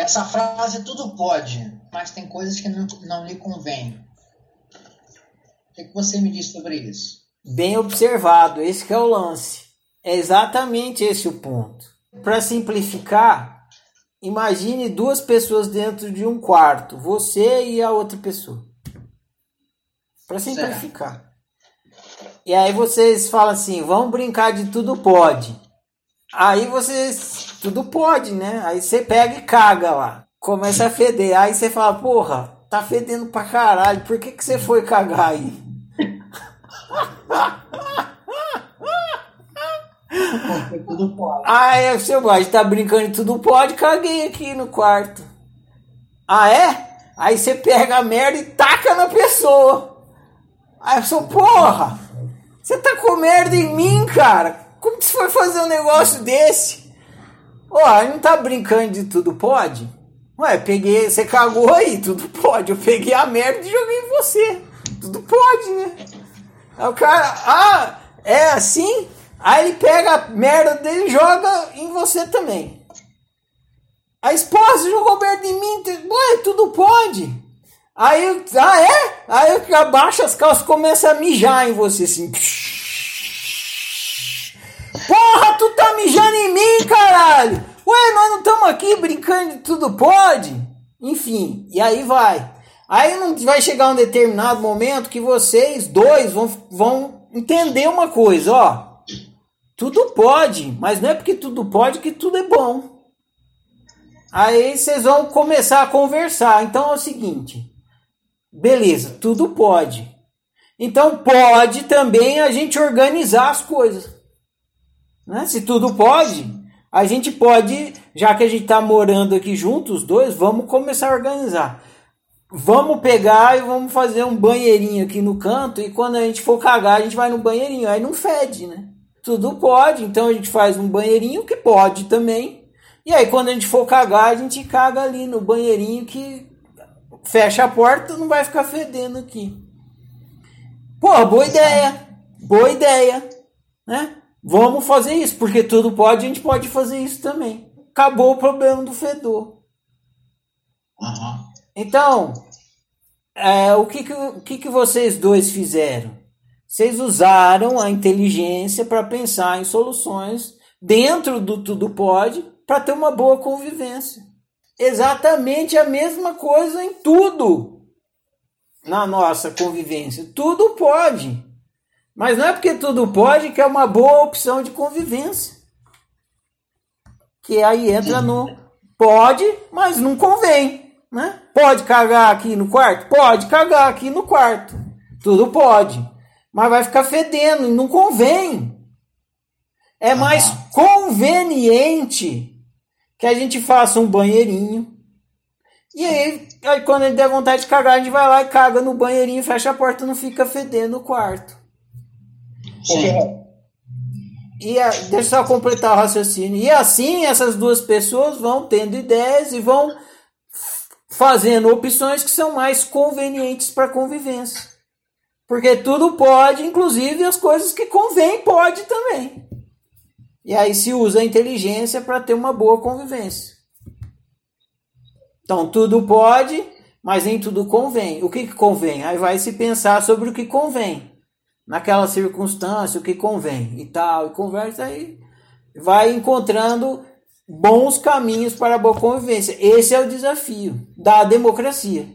essa frase tudo pode, mas tem coisas que não, não lhe convêm. O que, que você me diz sobre isso? Bem observado, esse é o lance. É exatamente esse o ponto. Para simplificar, imagine duas pessoas dentro de um quarto, você e a outra pessoa. Para simplificar. Certo. E aí vocês falam assim, vamos brincar de tudo pode. Aí vocês, tudo pode, né? Aí você pega e caga lá. Começa a feder. Aí você fala, porra, tá fedendo pra caralho. Por que, que você foi cagar aí? tudo pode. Ah, é, seu pai, tá brincando de tudo pode, caguei aqui no quarto. Ah, é? Aí você pega a merda e taca na pessoa. Aí eu sou, porra, você tá com merda em mim, cara. Como que você foi fazer um negócio desse? Ó, não tá brincando de tudo pode? Ué, peguei, você cagou aí, tudo pode. Eu peguei a merda e joguei em você. Tudo pode, né? Aí o cara, ah, é assim? Aí ele pega a merda dele e joga em você também. A esposa jogou merda em mim, ué, tudo pode. Aí, ah é? Aí eu abaixo as calças e começa a mijar em você assim. Porra, tu tá mijando em mim, caralho! Ué, nós não estamos aqui brincando de tudo pode? Enfim, e aí vai. Aí não vai chegar um determinado momento que vocês dois vão, vão entender uma coisa, ó. Tudo pode, mas não é porque tudo pode que tudo é bom. Aí vocês vão começar a conversar. Então é o seguinte: beleza, tudo pode. Então pode também a gente organizar as coisas. Né? Se tudo pode, a gente pode, já que a gente está morando aqui juntos, os dois, vamos começar a organizar. Vamos pegar e vamos fazer um banheirinho aqui no canto, e quando a gente for cagar, a gente vai no banheirinho. Aí não fede, né? Tudo pode, então a gente faz um banheirinho que pode também. E aí quando a gente for cagar, a gente caga ali no banheirinho que fecha a porta, não vai ficar fedendo aqui. Pô, boa ideia. Boa ideia, né? Vamos fazer isso, porque tudo pode, a gente pode fazer isso também. Acabou o problema do fedor. Uhum. Então, é, o, que, que, o que, que vocês dois fizeram? Vocês usaram a inteligência para pensar em soluções dentro do tudo pode para ter uma boa convivência. Exatamente a mesma coisa em tudo na nossa convivência. Tudo pode. Mas não é porque tudo pode que é uma boa opção de convivência. Que aí entra no pode, mas não convém. Né? Pode cagar aqui no quarto? Pode cagar aqui no quarto. Tudo pode mas vai ficar fedendo e não convém. É mais conveniente que a gente faça um banheirinho. E aí, aí, quando ele der vontade de cagar, a gente vai lá e caga no banheirinho, fecha a porta, não fica fedendo o quarto. Sim. E a, deixa eu só completar o raciocínio. E assim essas duas pessoas vão tendo ideias e vão fazendo opções que são mais convenientes para a convivência. Porque tudo pode, inclusive as coisas que convém pode também. E aí se usa a inteligência para ter uma boa convivência. Então tudo pode, mas nem tudo convém. O que, que convém? Aí vai se pensar sobre o que convém. Naquela circunstância, o que convém e tal. E conversa aí. Vai encontrando bons caminhos para a boa convivência. Esse é o desafio da democracia.